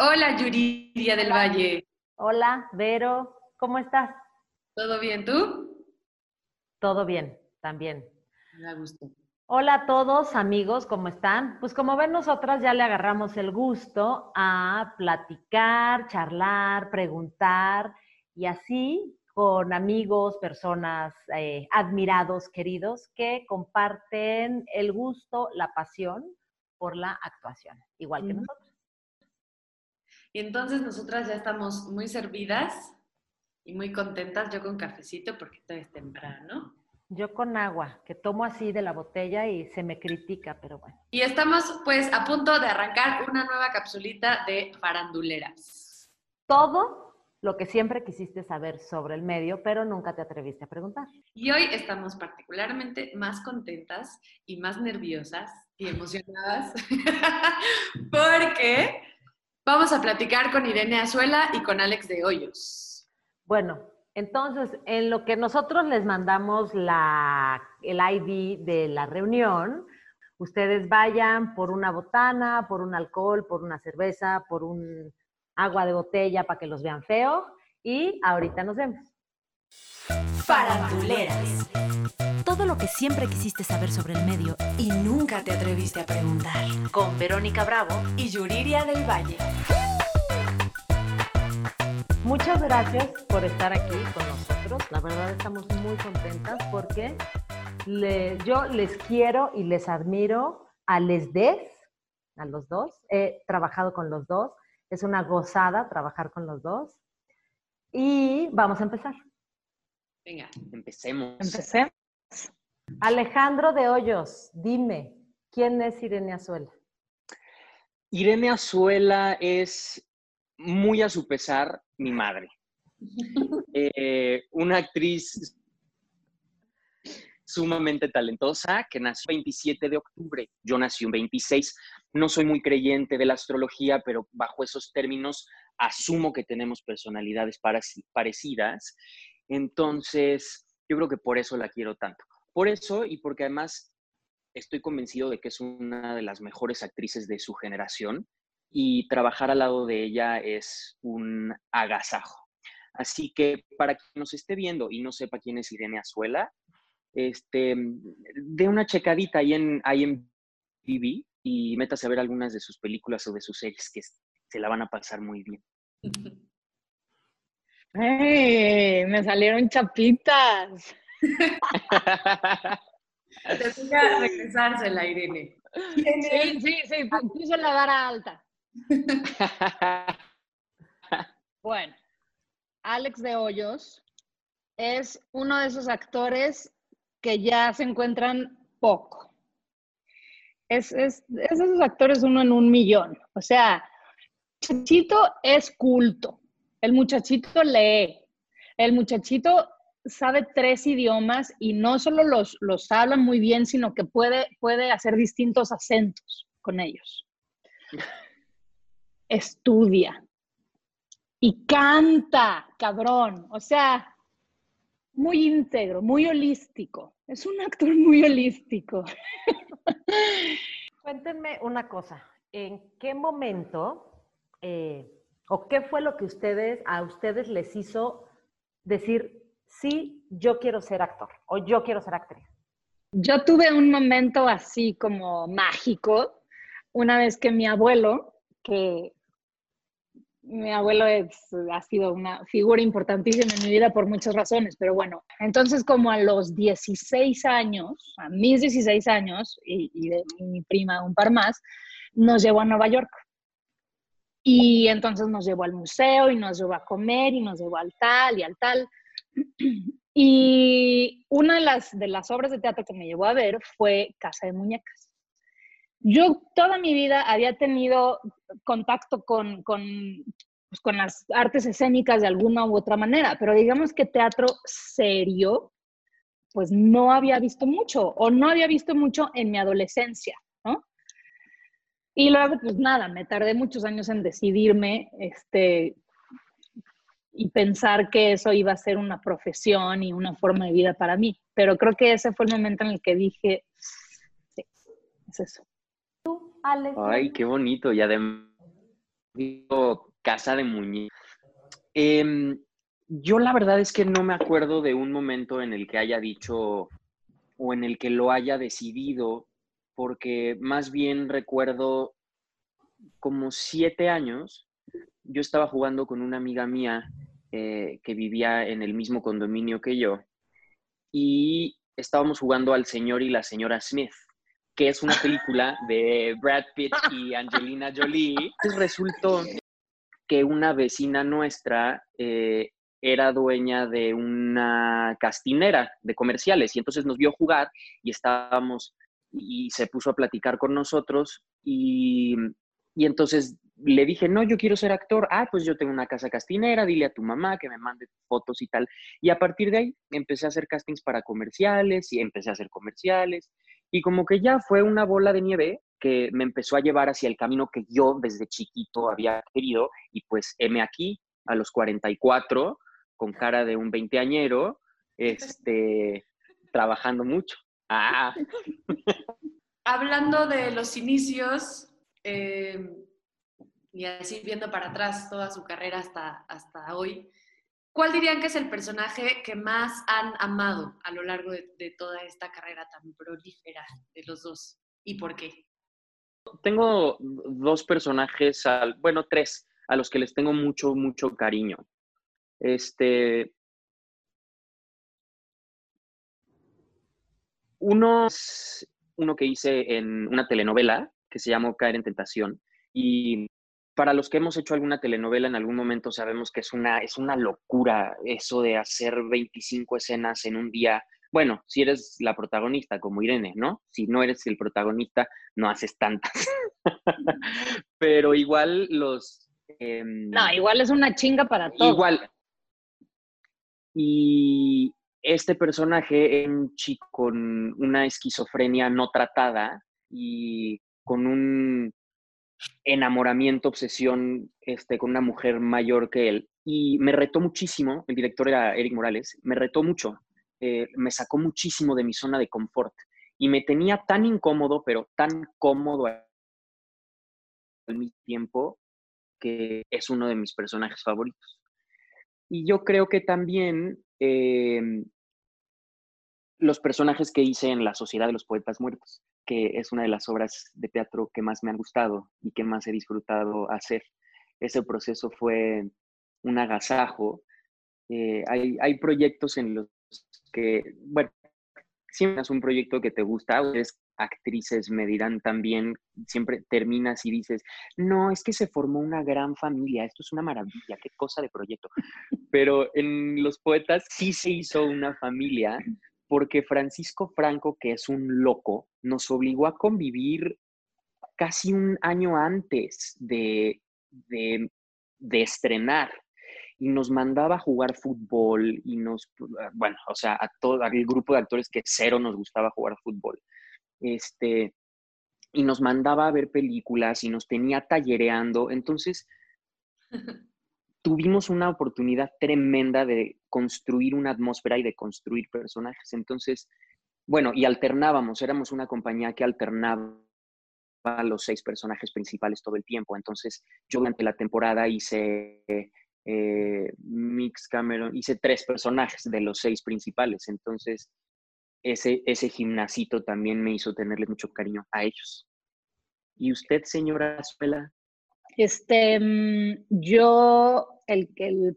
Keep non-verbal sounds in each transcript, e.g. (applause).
Hola, Yuridia del Valle. Hola, Vero, ¿cómo estás? ¿Todo bien tú? Todo bien, también. Me gusto. Hola a todos, amigos, ¿cómo están? Pues como ven, nosotras ya le agarramos el gusto a platicar, charlar, preguntar y así con amigos, personas eh, admirados, queridos, que comparten el gusto, la pasión por la actuación, igual que nosotros. Y entonces nosotras ya estamos muy servidas y muy contentas, yo con cafecito porque todo es temprano. Yo con agua, que tomo así de la botella y se me critica, pero bueno. Y estamos pues a punto de arrancar una nueva capsulita de faranduleras. Todo lo que siempre quisiste saber sobre el medio, pero nunca te atreviste a preguntar. Y hoy estamos particularmente más contentas y más nerviosas y emocionadas (laughs) porque vamos a platicar con Irene Azuela y con Alex de Hoyos. Bueno, entonces, en lo que nosotros les mandamos la, el ID de la reunión, ustedes vayan por una botana, por un alcohol, por una cerveza, por un agua de botella para que los vean feo y ahorita nos vemos. Faranduleras. Todo lo que siempre quisiste saber sobre el medio y nunca te atreviste a preguntar. Con Verónica Bravo y Yuriria del Valle. Muchas gracias por estar aquí con nosotros. La verdad estamos muy contentas porque yo les quiero y les admiro a a los dos. He trabajado con los dos. Es una gozada trabajar con los dos. Y vamos a empezar. Venga, empecemos. Empecemos. Alejandro de Hoyos, dime, ¿quién es Irene Azuela? Irene Azuela es muy a su pesar mi madre. (laughs) Eh, una actriz sumamente talentosa que nació el 27 de octubre. Yo nací un 26. No soy muy creyente de la astrología, pero bajo esos términos asumo que tenemos personalidades parecidas. Entonces, yo creo que por eso la quiero tanto. Por eso y porque además estoy convencido de que es una de las mejores actrices de su generación y trabajar al lado de ella es un agasajo. Así que para quien nos esté viendo y no sepa quién es Irene Azuela, este, de una checadita ahí en IMDb y métase a ver algunas de sus películas o de sus series que se la van a pasar muy bien. (laughs) ¡Ey! Me salieron chapitas. (laughs) Te toca regresársela, Irene. Sí, sí, sí, puse la vara alta. (laughs) bueno, Alex de Hoyos es uno de esos actores que ya se encuentran poco. Es, es, es esos actores uno en un millón. O sea, el muchachito es culto, el muchachito lee, el muchachito sabe tres idiomas y no solo los, los habla muy bien, sino que puede, puede hacer distintos acentos con ellos estudia y canta, cabrón. O sea, muy íntegro, muy holístico. Es un actor muy holístico. Cuéntenme una cosa. ¿En qué momento eh, o qué fue lo que ustedes a ustedes les hizo decir sí, yo quiero ser actor o yo quiero ser actriz? Yo tuve un momento así como mágico una vez que mi abuelo, que mi abuelo ha sido una figura importantísima en mi vida por muchas razones, pero bueno, entonces como a los 16 años, a mis 16 años y, de mi prima un par más, nos llevó a Nueva York. Y entonces nos llevó al museo y nos llevó a comer y nos llevó al tal y al tal. (clears throat) Y una de las, de las obras de teatro que me llevó a ver fue Casa de Muñecas. Yo toda mi vida había tenido contacto con, con, pues, con las artes escénicas de alguna u otra manera, pero digamos que teatro serio, pues no había visto mucho o no había visto mucho en mi adolescencia. Y luego, pues nada, me tardé muchos años en decidirme este, y pensar que eso iba a ser una profesión y una forma de vida para mí. Pero creo que ese fue el momento en el que dije, sí, es eso. ¿Tú, Alex? Ay, qué bonito. Y además Digo, casa de muñecas. Em, yo la verdad es que no me acuerdo de un momento en el que haya dicho o en el que lo haya decidido, porque más bien recuerdo como siete años, yo estaba jugando con una amiga mía eh, que vivía en el mismo condominio que yo y estábamos jugando al señor y la señora Smith, que es una película (laughs) de Brad Pitt y Angelina Jolie. Entonces resultó que una vecina nuestra eh, era dueña de una castinera de comerciales y entonces nos vio jugar y estábamos y se puso a platicar con nosotros y, y entonces le dije, no, yo quiero ser actor. Ah, pues yo tengo una casa castinera, dile a tu mamá que me mande fotos y tal. Y a partir de ahí empecé a hacer castings para comerciales y empecé a hacer comerciales. Y como que ya fue una bola de nieve que me empezó a llevar hacia el camino que yo desde chiquito había querido. Y pues heme aquí, a los 44, con cara de un veinteañero, (laughs) este, trabajando mucho. Ah. (laughs) Hablando de los inicios, eh, y así viendo para atrás toda su carrera hasta, hasta hoy, ¿cuál dirían que es el personaje que más han amado a lo largo de, toda esta carrera tan prolífera de los dos? ¿Y por qué? Tengo dos personajes, bueno, tres, a los que les tengo mucho, mucho cariño. Este. Uno es uno que hice en una telenovela que se llamó Caer en Tentación. Y para los que hemos hecho alguna telenovela en algún momento sabemos que es una, es una locura eso de hacer 25 escenas en un día. Bueno, si eres la protagonista, como Irene, ¿no? Si no eres el protagonista, no haces tantas. (laughs) Pero igual los... Em, no, igual es una chinga para todos. Igual. Y este personaje es un chico con una esquizofrenia no tratada y con un enamoramiento, obsesión este, con una mujer mayor que él. Y me retó muchísimo, el director era Eric Morales, me retó mucho, eh, me sacó muchísimo de mi zona de confort y me tenía tan incómodo, pero tan cómodo al mismo tiempo que es uno de mis personajes favoritos. Y yo creo que también em, los personajes que hice en La Sociedad de los Poetas Muertos que es una de las obras de teatro que más me han gustado y que más he disfrutado hacer. Ese proceso fue un agasajo. Eh, hay, hay, proyectos en los que, bueno, siempre es un proyecto que te gusta, ustedes actrices me dirán también, siempre terminas y dices, no, es que se formó una gran familia, esto es una maravilla, qué cosa de proyecto. Pero en los poetas sí se hizo una familia porque Francisco Franco, que es un loco, nos obligó a convivir casi un año antes de, de, estrenar y nos mandaba a jugar fútbol y nos, bueno, o sea, a todo el grupo de actores que cero nos gustaba jugar fútbol. Este, y nos mandaba a ver películas y nos tenía tallereando. Entonces, (laughs) tuvimos una oportunidad tremenda de construir una atmósfera y de construir personajes. Entonces, bueno, y alternábamos, éramos una compañía que alternaba los seis personajes principales todo el tiempo. Entonces, yo durante la temporada hice eh, Mix Cameron, hice tres personajes de los seis principales. Entonces, ese, ese gimnasito también me hizo tenerle mucho cariño a ellos. ¿Y usted, señora Azuela? Este, mm, yo, el, el,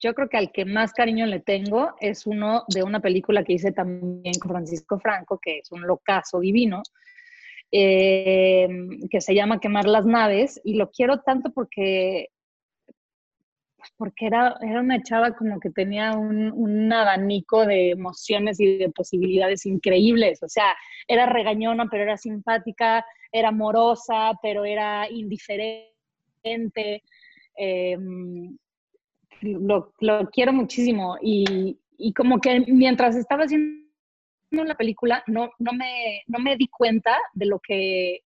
yo creo que al que más cariño le tengo es uno de una película que hice también con Francisco Franco, que es un locazo divino, eh, que se llama Quemar las naves, y lo quiero tanto porque pues, porque era, era una chava como que tenía un, un, abanico de emociones y de posibilidades increíbles. O sea, era regañona, pero era simpática, era amorosa, pero era indiferente Em, lo, quiero muchísimo y, como que mientras estaba haciendo la película no, no, me, no me di cuenta de lo que,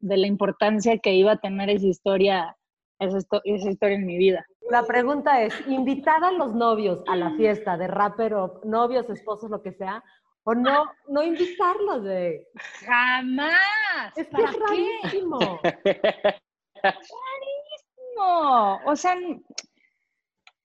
de la importancia que iba a tener esa historia, esa, esa historia en mi vida. La pregunta es, ¿invitar a los novios a la fiesta de rapper o novios, esposos, lo que sea, o no, no invitarlos de... Jamás. Es que es rarísimo. (laughs) O sea,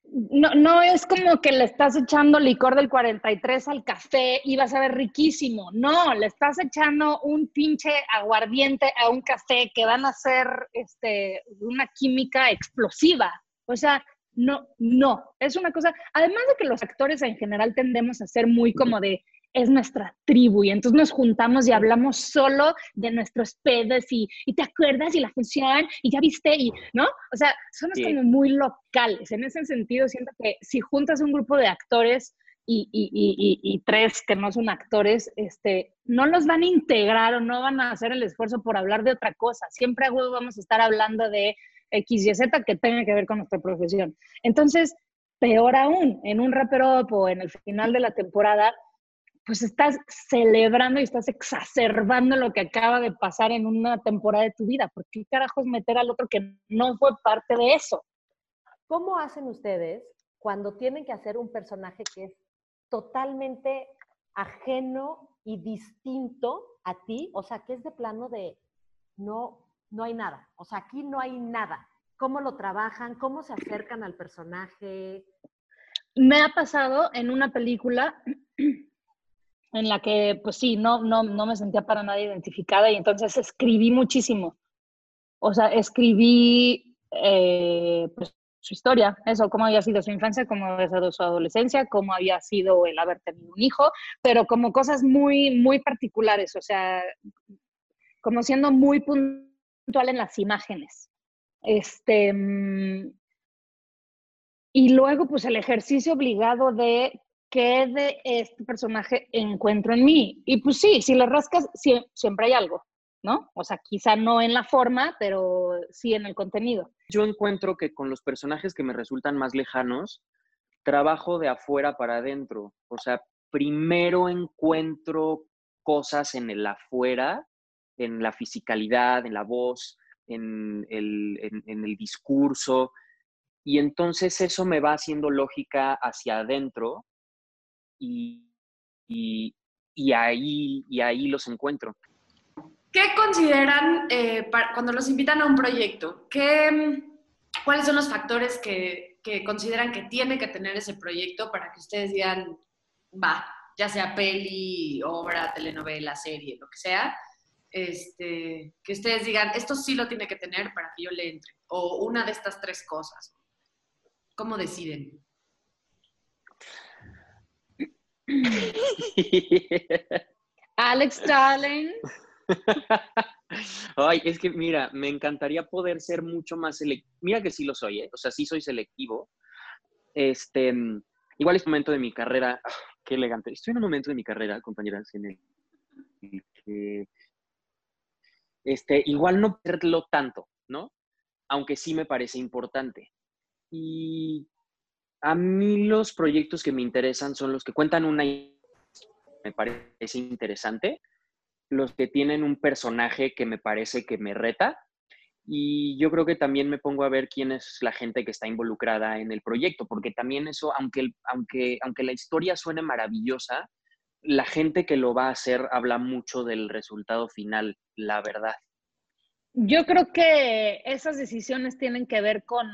no, no es como que le estás echando licor del 43 al café y vas a ver riquísimo. No, le estás echando un pinche aguardiente a un café que van a ser este, una química explosiva. O sea, no, no, es una cosa, además de que los actores en general tendemos a ser muy como de, es nuestra tribu y entonces nos juntamos y hablamos solo de nuestros pedos y, y te acuerdas y la función y ya viste y, ¿no? O sea, somos como muy locales. En ese sentido, siento que si juntas un grupo de actores y, y, y, y, tres que no son actores, este, no los van a integrar o no van a hacer el esfuerzo por hablar de otra cosa. Siempre vamos a estar hablando de X y Z que tenga que ver con nuestra profesión. Entonces, peor aún, en un rapero o en el final de la temporada, pues estás celebrando y estás exacerbando lo que acaba de pasar en una temporada de tu vida. ¿Por qué carajos meter al otro que no fue parte de eso? ¿Cómo hacen ustedes cuando tienen que hacer un personaje que es totalmente ajeno y distinto a ti? O sea, que es de plano de no no hay nada. O sea, aquí no hay nada. ¿Cómo lo trabajan? ¿Cómo se acercan al personaje? Me ha pasado en una película en la que, pues sí, no, no, no me sentía para nada identificada y entonces escribí muchísimo. O sea, escribí eh, pues, su historia, eso, cómo había sido su infancia, cómo había sido su adolescencia, cómo había sido el haber tenido un hijo, pero como cosas muy, muy particulares, o sea, como siendo muy puntuales en las imágenes. Este, mm, y luego, pues el ejercicio obligado de qué de este personaje encuentro en mí. Y pues sí, si le rascas, siempre hay algo, ¿no? O sea, quizá no en la forma, pero sí en el contenido. Yo encuentro que con los personajes que me resultan más lejanos, trabajo de afuera para adentro. O sea, primero encuentro cosas en el afuera en la fisicalidad, en la voz, en el, en, el discurso. Y entonces eso me va haciendo lógica hacia adentro y, ahí, los encuentro. ¿Qué consideran eh, cuando los invitan a un proyecto? ¿Qué, ¿Cuáles son los factores que, que, consideran que tiene que tener ese proyecto para que ustedes digan, va, ya sea peli, obra, telenovela, serie, lo que sea, este, que ustedes digan, esto sí lo tiene que tener para que yo le entre, o una de estas tres cosas. ¿Cómo deciden? Alex Darling. (laughs) Ay, es que mira, me encantaría poder ser mucho más selectivo. Mira que sí lo soy, ¿eh? o sea, sí soy selectivo. Este, igual es momento de mi carrera, (sighs) qué elegante. Estoy en un momento de mi carrera, compañeras, en el que este, igual no perderlo tanto, ¿no? Aunque sí me parece importante. Y a mí los proyectos que me interesan son los que cuentan una me parece interesante, los que tienen un personaje que me parece que me reta y yo creo que también me pongo a ver quién es la gente que está involucrada en el proyecto, porque también eso, aunque, aunque, aunque la historia suene maravillosa, la gente que lo va a hacer habla mucho del resultado final, la verdad. Yo creo que esas decisiones tienen que ver con,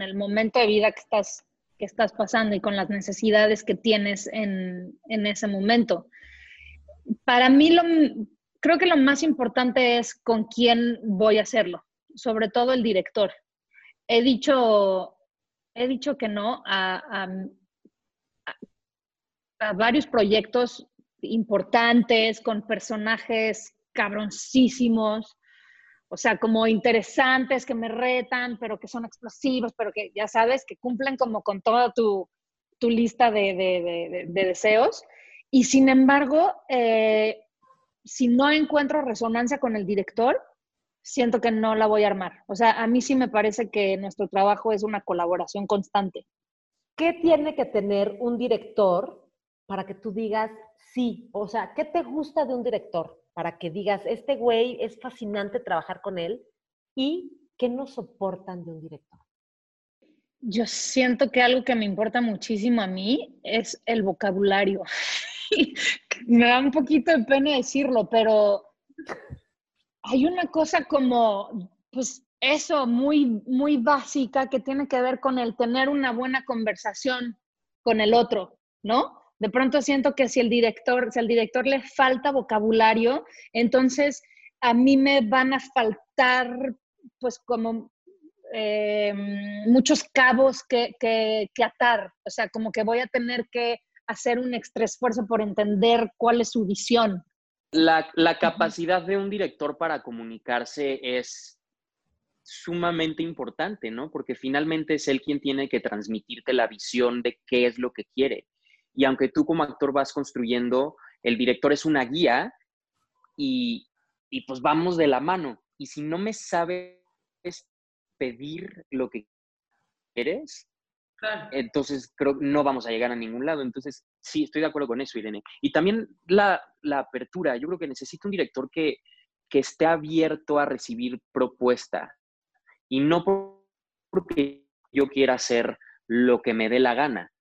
el momento de vida que estás, que estás pasando y con las necesidades que tienes en, ese momento. Para mí, lo, creo que lo más importante es con quién voy a hacerlo, sobre todo el director. He dicho, he dicho que no a varios proyectos importantes con personajes cabroncísimos, o sea, como interesantes que me retan, pero que son explosivos, pero que ya sabes, que cumplen como con toda tu, lista de, deseos. Y sin embargo, eh, si no encuentro resonancia con el director, siento que no la voy a armar. O sea, a mí sí me parece que nuestro trabajo es una colaboración constante. ¿Qué tiene que tener un director para que tú digas sí? O sea, ¿qué te gusta de un director? Para que digas, este güey es fascinante trabajar con él y ¿qué no soportan de un director? Yo siento que algo que me importa muchísimo a mí es el vocabulario. (laughs) me da un poquito de pena decirlo, pero hay una cosa como, pues, eso muy, muy básica que tiene que ver con el tener una buena conversación con el otro, ¿no? De pronto siento que si el director, si al director le falta vocabulario, entonces a mí me van a faltar, pues como eh, muchos cabos que, que, que, atar. O sea, como que voy a tener que hacer un extra esfuerzo por entender cuál es su visión. La, la capacidad de un director para comunicarse es sumamente importante, ¿no? Porque finalmente es él quien tiene que transmitirte la visión de qué es lo que quiere. Y aunque tú como actor vas construyendo, el director es una guía y, y pues vamos de la mano. Y si no me sabes pedir lo que quieres, entonces creo que no vamos a llegar a ningún lado. Entonces, sí, estoy de acuerdo con eso, Irene. Y también la, la apertura. Yo creo que necesito un director que, que esté abierto a recibir propuesta y no porque yo quiera hacer lo que me dé la gana,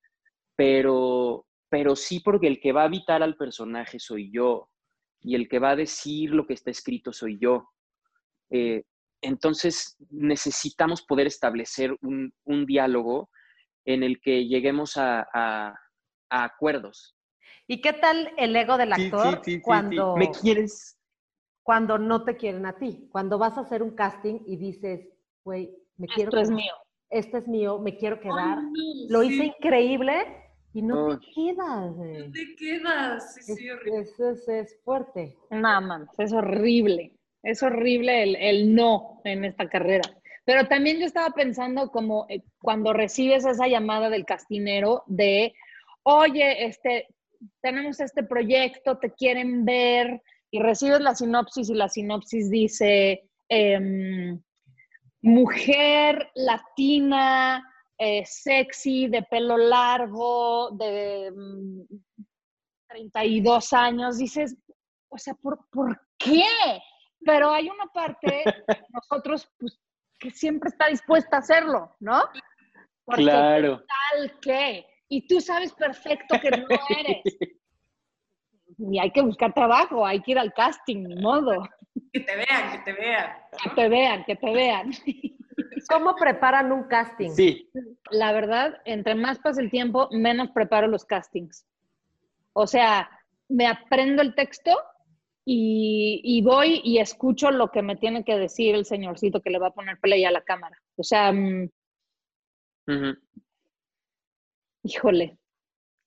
pero, pero sí porque el que va a habitar al personaje soy yo y el que va a decir lo que está escrito soy yo. Eh, entonces necesitamos poder establecer un, un, diálogo en el que lleguemos a, a, a, acuerdos. ¿Y qué tal el ego del actor sí, sí, sí, cuando... ¿Me quieres? Cuando no te quieren a ti, cuando vas a hacer un casting y dices, güey, me quiero... Esto es mío. Este es mío, me quiero quedar. Ay, Lo hice increíble y no te quedas. No te quedas. Sí, es, sí, horrible. Eso es, es, fuerte. No, mames, es horrible. Es horrible el, el, no en esta carrera. Pero también yo estaba pensando como eh, cuando recibes esa llamada del castinero de, oye, este, tenemos este proyecto, te quieren ver, y recibes la sinopsis y la sinopsis dice, eh, mujer latina, eh, sexy, de pelo largo, de mm, 32 años, dices, o sea, ¿por, ¿por qué? Pero hay una parte, (laughs) nosotros, pues, que siempre está dispuesta a hacerlo, ¿no? Porque claro. Tal que, y tú sabes perfecto que no eres. (laughs) Y hay que buscar trabajo, hay que ir al casting, ni modo. Que te vean, que te vean. Que te vean, que te vean. (laughs) ¿Cómo preparan un casting? Sí. La verdad, entre más pasa el tiempo, menos preparo los castings. O sea, me aprendo el texto y, y, voy y escucho lo que me tiene que decir el señorcito que le va a poner play a la cámara. O sea, uh -huh. híjole,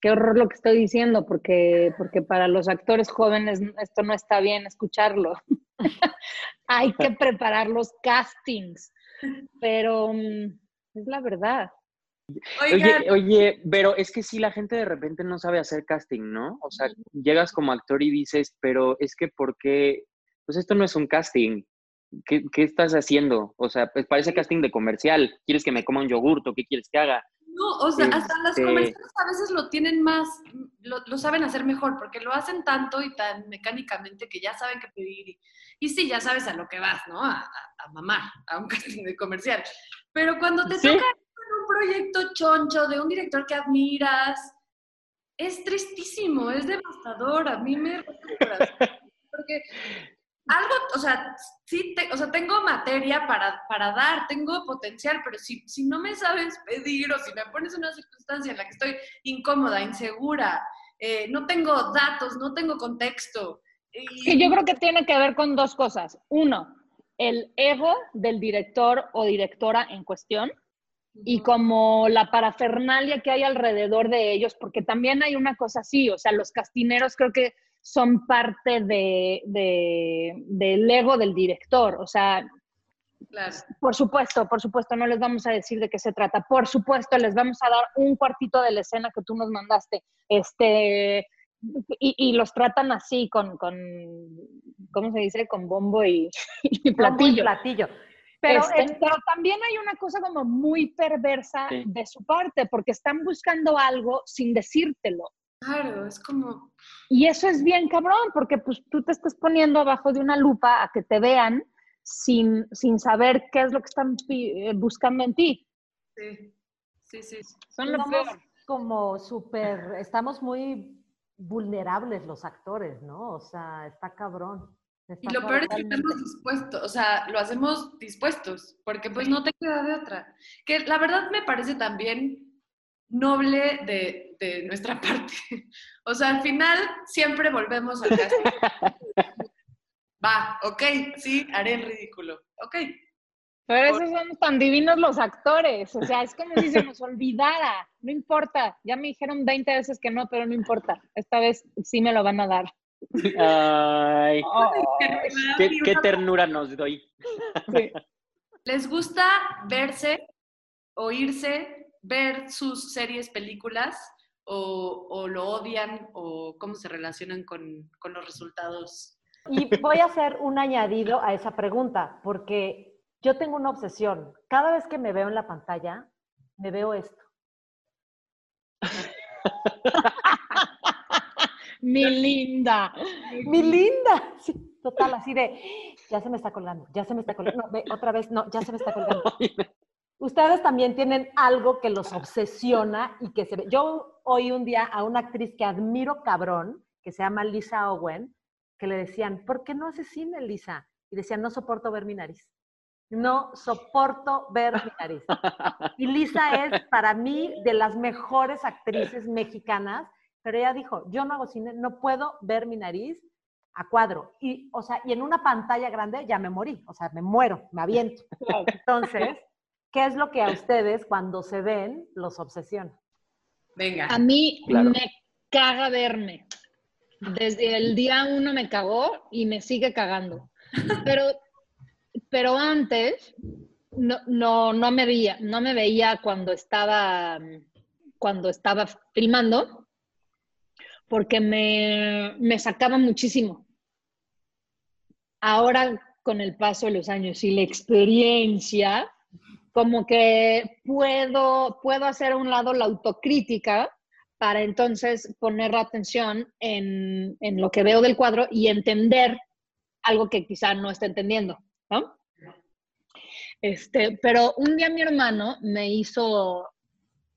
qué horror lo que estoy diciendo, porque, porque para los actores jóvenes esto no está bien escucharlo. (laughs) Hay que preparar los castings, pero um, es la verdad. Oye, oye, pero es que sí, la gente de repente no sabe hacer casting, ¿no? O sea, llegas como actor y dices, pero es que ¿por qué? Pues esto no es un casting. ¿Qué, qué estás haciendo? O sea, pues parece casting de comercial. ¿Quieres que me coma un yogurto? ¿Qué quieres que haga? No, o sea, este... hasta las comerciales a veces lo tienen más, lo, lo, saben hacer mejor, porque lo hacen tanto y tan mecánicamente que ya saben qué pedir. Y, y sí, ya sabes a lo que vas, ¿no? A, a, a mamar, a un (laughs) casting de comercial. Pero cuando te ¿Sí? toca un proyecto choncho de un director que admiras, es tristísimo, es devastador. A mí me. (laughs) Porque algo, o sea, sí, te, o sea, tengo materia para, para dar, tengo potencial, pero si, si no me sabes pedir o si me pones en una circunstancia en la que estoy incómoda, insegura, eh, no tengo datos, no tengo contexto. Y... Sí, yo creo que tiene que ver con dos cosas. Uno, el ego del director o directora en cuestión y como la parafernalia que hay alrededor de ellos, porque también hay una cosa así, o sea, los castineros creo que son parte de, de, del ego del director. O sea, claro. por supuesto, por supuesto, no les vamos a decir de qué se trata. Por supuesto, les vamos a dar un cuartito de la escena que tú nos mandaste. Este, y, y los tratan así, con, con, ¿cómo se dice? Con bombo y, (laughs) y platillo. Bombo y platillo. Pero, este, el... pero, también hay una cosa como muy perversa sí. de su parte, porque están buscando algo sin decírtelo. Claro, es como... Y eso es bien cabrón, porque pues tú te estás poniendo abajo de una lupa a que te vean sin, sin saber qué es lo que están eh, buscando en ti. Sí, sí, sí. Son lo peor. como súper, estamos muy vulnerables los actores, ¿no? O sea, está cabrón. Y lo peor es que estamos dispuestos, o sea, lo hacemos dispuestos, porque pues no te queda de otra. Que la verdad me parece también noble de, de nuestra (laughs) parte. O sea, al final siempre volvemos al caso. (laughs) Va, ok, sí, haré el ridículo. Ok. Pero esos son tan divinos los actores. O sea, es como si se nos olvidara. No importa. Ya me dijeron 20 veces que no, pero no importa. Esta vez sí me lo van a dar. Ay, qué, qué ternura nos doy. Sí. (laughs) ¿Les gusta verse, oírse, ver sus series, películas? O, o, lo odian o cómo se relacionan con, con, los resultados. Y voy a hacer un añadido a esa pregunta, porque yo tengo una obsesión. Cada vez que me veo en la pantalla, me veo esto. Mi linda. Mi linda. Sí, total, así de, ya se me está colgando, ya se me está colgando. No, ve, otra vez, no, ya se me está colgando. Ustedes también tienen algo que los obsesiona y que se ve. Yo oí un día a una actriz que admiro cabrón, que se llama Lisa Owen, que le decían, ¿por qué no haces cine, Lisa? Y decían, no soporto ver mi nariz. No soporto ver mi nariz. Y Lisa es para mí de las mejores actrices mexicanas pero ella dijo, yo no hago cine, no puedo ver mi nariz a cuadro. Y, o sea, y en una pantalla grande ya me morí, o sea, me muero, me aviento. Entonces, ¿qué es lo que a ustedes cuando se ven los obsesiona? Venga. A mí me caga verme. Desde el día uno me cagó y me sigue cagando. Pero, pero antes no, no, no me veía, no me veía cuando estaba, cuando estaba filmando porque me, me sacaba muchísimo. Ahora, con el paso de los años y la experiencia, como que puedo, puedo hacer a un lado la autocrítica para entonces poner la atención en, en, lo que veo del cuadro y entender algo que quizá no esté entendiendo, ¿no? Este, pero un día mi hermano me hizo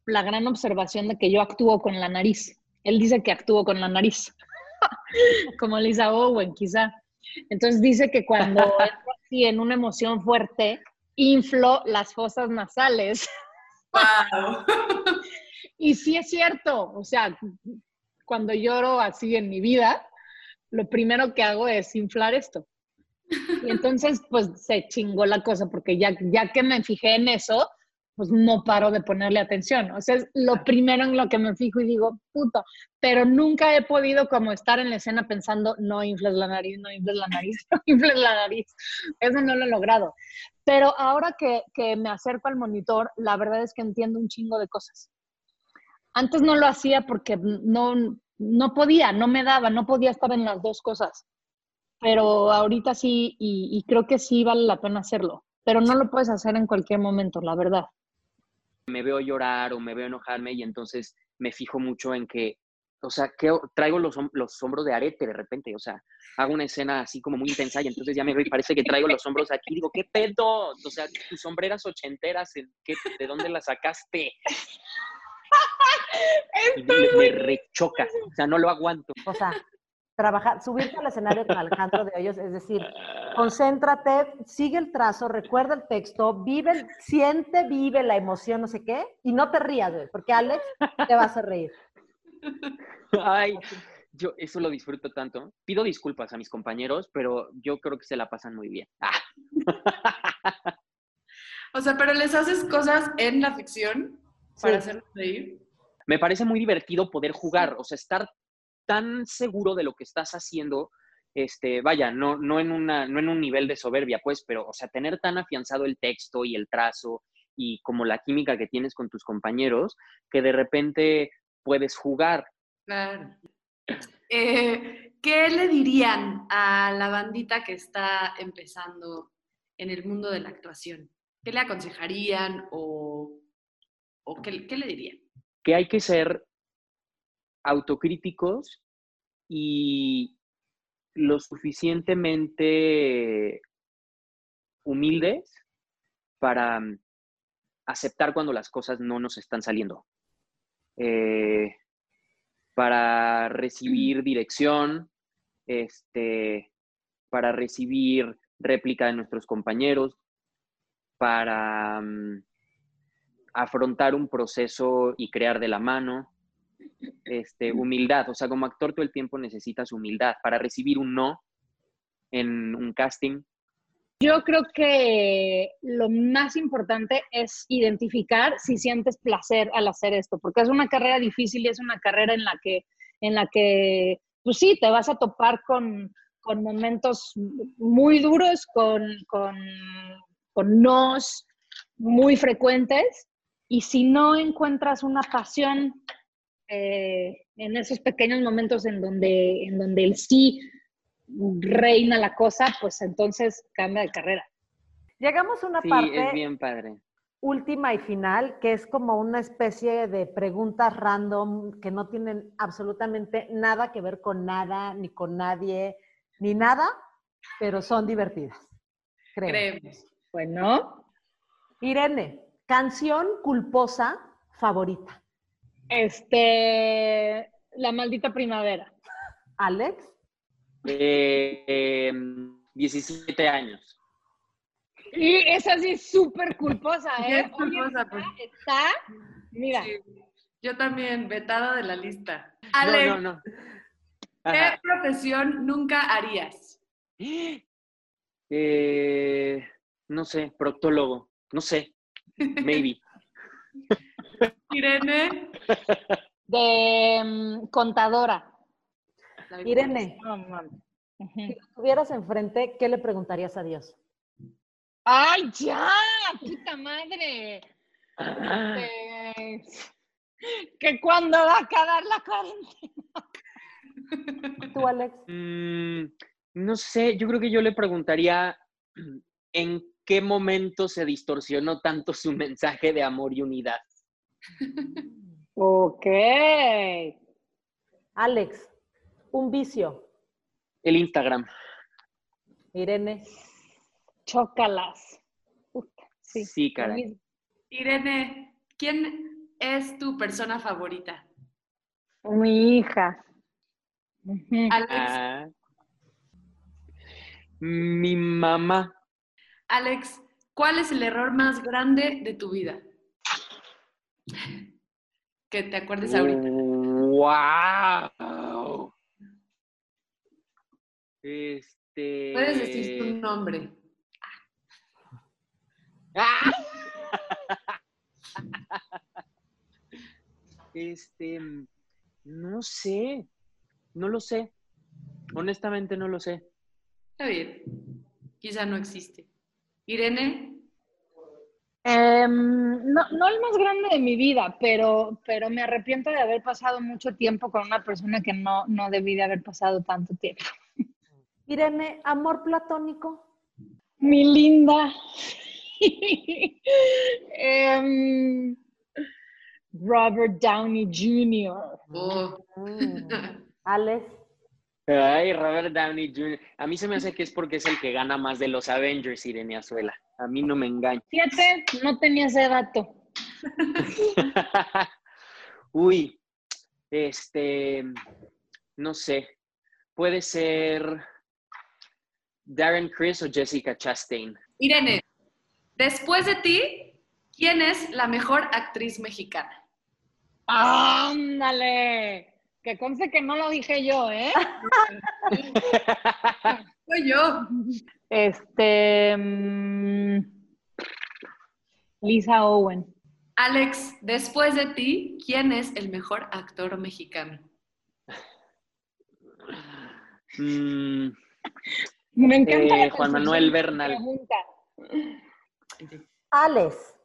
la gran observación de que yo actúo con la nariz. Él dice que actúo con la nariz, (laughs) como Lisa Owen, quizá. Entonces dice que cuando (laughs) entro así en una emoción fuerte, inflo las fosas nasales. Wow. (laughs) y sí es cierto, o sea, cuando lloro así en mi vida, lo primero que hago es inflar esto. Y entonces, pues se chingó la cosa, porque ya, ya que me fijé en eso, pues no paro de ponerle atención. O sea, es lo primero en lo que me fijo y digo, puto, pero nunca he podido como estar en la escena pensando, no infles la nariz, no infles la nariz, (laughs) no infles la nariz. Eso no lo he logrado. Pero ahora que, que me acerco al monitor, la verdad es que entiendo un chingo de cosas. Antes no lo hacía porque no, no podía, no me daba, no podía estar en las dos cosas. Pero ahorita sí, y, y creo que sí vale la pena hacerlo. Pero no lo puedes hacer en cualquier momento, la verdad me veo llorar o me veo enojarme y entonces me fijo mucho en que, o sea, que traigo los, los hombros de arete de repente, o sea, hago una escena así como muy intensa y entonces ya me veo y parece que traigo los hombros aquí, digo, ¿qué pedo? O sea, tus sombreras ochenteras, ¿qué, ¿de dónde las sacaste? (laughs) me, me rechoca, o sea, no lo aguanto. O sea, trabajar, subirte al escenario con Alejandro de Hoyos, es decir, concéntrate, sigue el trazo, recuerda el texto, vive, siente, vive la emoción, no sé qué, y no te rías, güey, porque Alex te va a hacer reír. Ay, yo eso lo disfruto tanto. Pido disculpas a mis compañeros, pero yo creo que se la pasan muy bien. O sea, pero les haces cosas en la ficción para hacerlos reír. Me parece muy divertido poder jugar, o sea, estar tan seguro de lo que estás haciendo, este, vaya, no, no, en una, no en un nivel de soberbia, pues, pero, o sea, tener tan afianzado el texto y el trazo y como la química que tienes con tus compañeros, que de repente puedes jugar. Claro. (clears throat) Eh, ¿Qué le dirían a la bandita que está empezando en el mundo de la actuación? ¿Qué le aconsejarían o, o qué, qué le dirían? Que hay que ser autocríticos y lo suficientemente humildes para mm, aceptar cuando las cosas no nos están saliendo. Eh, para recibir dirección, este, para recibir réplica de nuestros compañeros, para mm, afrontar un proceso y crear de la mano, este, humildad, o sea, como actor todo el tiempo necesitas humildad para recibir un no en un casting. Yo creo que lo más importante es identificar si sientes placer al hacer esto, porque es una carrera difícil y es una carrera en la que, en la que pues sí, te vas a topar con, con momentos muy duros, con, con, con nos muy frecuentes, y si no encuentras una pasión eh, en esos pequeños momentos en donde, en donde el sí reina la cosa, pues entonces cambia de carrera. Llegamos a una Sí, parte es bien padre. última y final, que es como una especie de preguntas random que no tienen absolutamente nada que ver con nada, ni con nadie, ni nada, pero son divertidas. Creo. Creemos. Bueno, Irene, canción culposa favorita. Este, la maldita primavera. Alex, Eh, em, 17 años. Y es así súper culposa, Sí, ¿eh? es culposa, Oye, pues. está, mira, Sí. Yo también, vetada de la lista. No, Alex, no, no. ¿qué Ajá. profesión nunca harías? Eh, no sé, proctólogo. No sé. Maybe. (laughs) Irene. de mm, contadora. Irene, mames. Ujú. si estuvieras enfrente, ¿qué le preguntarías a Dios? ¡Ay, ya! ¡Puta madre! Ah, Este, que cuando va a acabar la cuarentena. ¿Tú, Alex? mm, no sé, yo creo que yo le preguntaría en qué momento se distorsionó tanto su mensaje de amor y unidad. (laughs) Ok. Alex, un vicio. El Instagram. Irene, Chócalas. Puta, sí. Sí, caray. Irene, ¿quién es tu persona favorita? Mi hija. Alex, Ah. Mi mamá. Alex, ¿cuál es el error más grande de tu vida? Que te acuerdes ahorita. ¡Wow! Este. Puedes decir tu nombre. ¡Ah! (laughs) Este, no sé, no lo sé. Honestamente no lo sé. Está bien. Quizá no existe. Irene, Em, no, no el más grande de mi vida, pero, pero me arrepiento de haber pasado mucho tiempo con una persona que no, no debí de haber pasado tanto tiempo. Irene, amor platónico. Mi linda. Em, Robert Downey Jr. oh, Mm. Alex, Ay, Robert Downey Jr. A mí se me hace que es porque es el que gana más de los Avengers, Irene Azuela. A mí no me engaña. Fíjate, no tenía ese dato. (laughs) Uy, este, no sé. Puede ser Darren Criss o Jessica Chastain. Irene, después de ti, ¿quién es la mejor actriz mexicana? ¡Ándale! Que conste que no lo dije yo, ¿eh? (laughs) (laughs) Soy yo. Este. mm, Lisa Owen. Alex, después de ti, ¿quién es el mejor actor mexicano? Mm, Me encanta. Eh, la Juan Manuel Bernal. pregunta. Alex,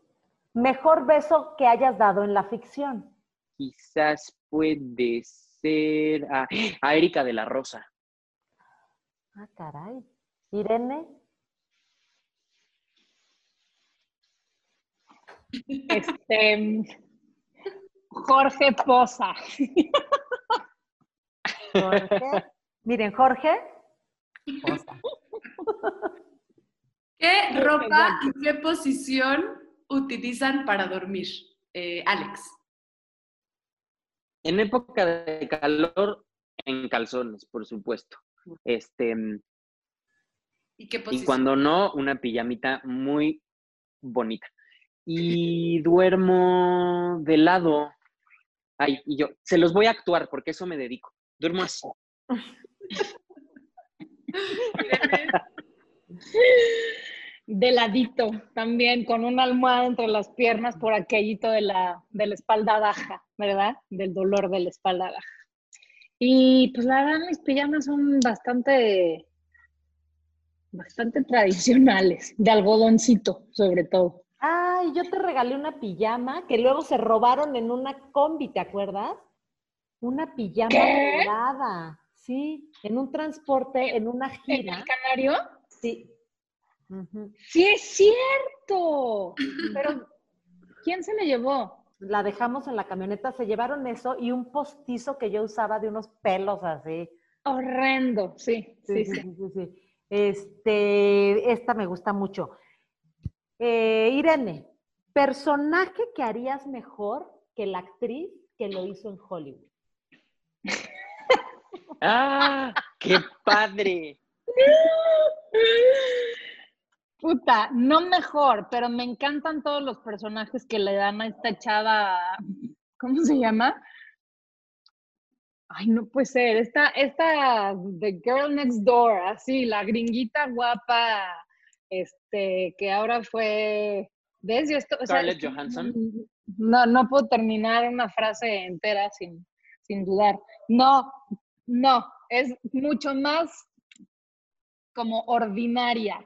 mejor beso que hayas dado en la ficción. quizás puede ser a, a Erika de la Rosa. Ah, caray. Irene, Este. Jorge Poza. Jorge. Miren, Jorge. Osa. ¿Qué ropa y qué posición utilizan para dormir? Eh, Alex. En época de calor, en calzones, por supuesto. Este, ¿Y qué Y posición? cuando no, una pijamita muy bonita. Y (laughs) duermo de lado. Ay, y yo, se los voy a actuar porque eso me dedico. Duermo así. (laughs) De ladito, también con una almohada entre las piernas por aquellito de la, de la espalda baja, ¿verdad? Del dolor de la espalda baja. Y pues la verdad mis pijamas son bastante, bastante tradicionales, de algodoncito sobre todo. Ay, yo te regalé una pijama que luego se robaron en una combi, ¿te acuerdas? Una pijama ¿Qué? dorada, sí, en un transporte, en una ¿En gira. el canario? Sí. Sí es cierto, pero ¿quién se la llevó? La dejamos en la camioneta, se llevaron eso y un postizo que yo usaba de unos pelos así. Horrendo, sí, sí, sí. sí, sí. Este, esta me gusta mucho. Eh, Irene, personaje que harías mejor que la actriz que lo hizo en Hollywood. (laughs) ¡Ah! ¡Qué padre! (laughs) Puta, no mejor, pero me encantan todos los personajes que le dan a esta chava, ¿cómo se llama? Ay, no puede ser, esta, esta The Girl Next Door, así, la gringuita guapa, este, que ahora fue, ¿ves? Yo esto, o sea, Scarlett Johansson. No, no puedo terminar una frase entera sin, sin dudar. No, no, es mucho más como ordinaria.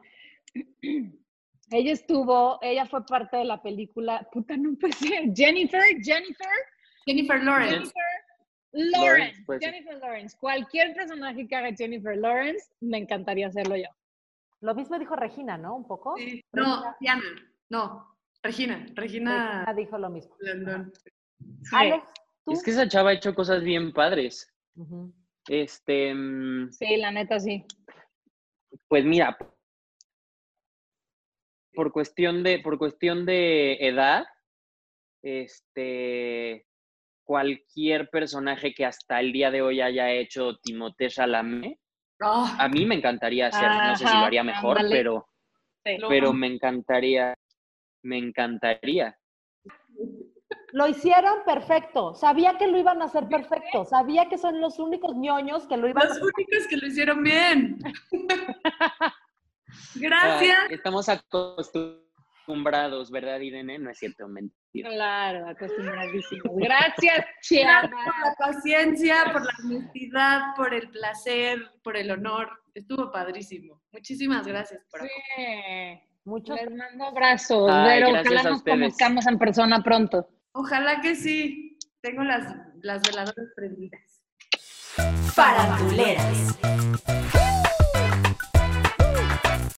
Ella estuvo, ella fue parte de la película, puta, no puede ser, Jennifer, Jennifer, Jennifer Lawrence. Jennifer Lawrence, puede ser. Jennifer Lawrence. Cualquier personaje que haga Jennifer Lawrence, me encantaría hacerlo yo. Lo mismo dijo Regina, ¿no? Un poco. Sí. No, Diana. No, Regina. Regina Regina dijo lo mismo. Sí. Alex, tú. Es que esa chava ha hecho cosas bien padres. Este, mm, Sí, la neta sí. pues mira, por cuestión de, por cuestión de edad, este, cualquier personaje que hasta el día de hoy haya hecho Timothée Chalamet, Ah, a mí me encantaría hacer, no sé si lo haría mejor, ándale. pero, Sí. pero me encantaría, me encantaría. Lo hicieron perfecto. Sabía que lo iban a hacer perfecto. Sabía que son los únicos ñoños que lo iban a Los únicos que lo hicieron bien. (laughs) Gracias. Ah, estamos acostumbrados, ¿verdad, Irene? No es cierto, mentira. Claro, acostumbradísimos. Gracias, (laughs) Gracias Chiara. por la paciencia, por la honestidad, por el placer, por el honor. Estuvo padrísimo. Muchísimas gracias por Sí. Muchos. Les mando abrazos, Ay, pero gracias ojalá nos conozcamos en persona pronto. Ojalá que sí. Tengo las, las veladoras prendidas. Faranduleras.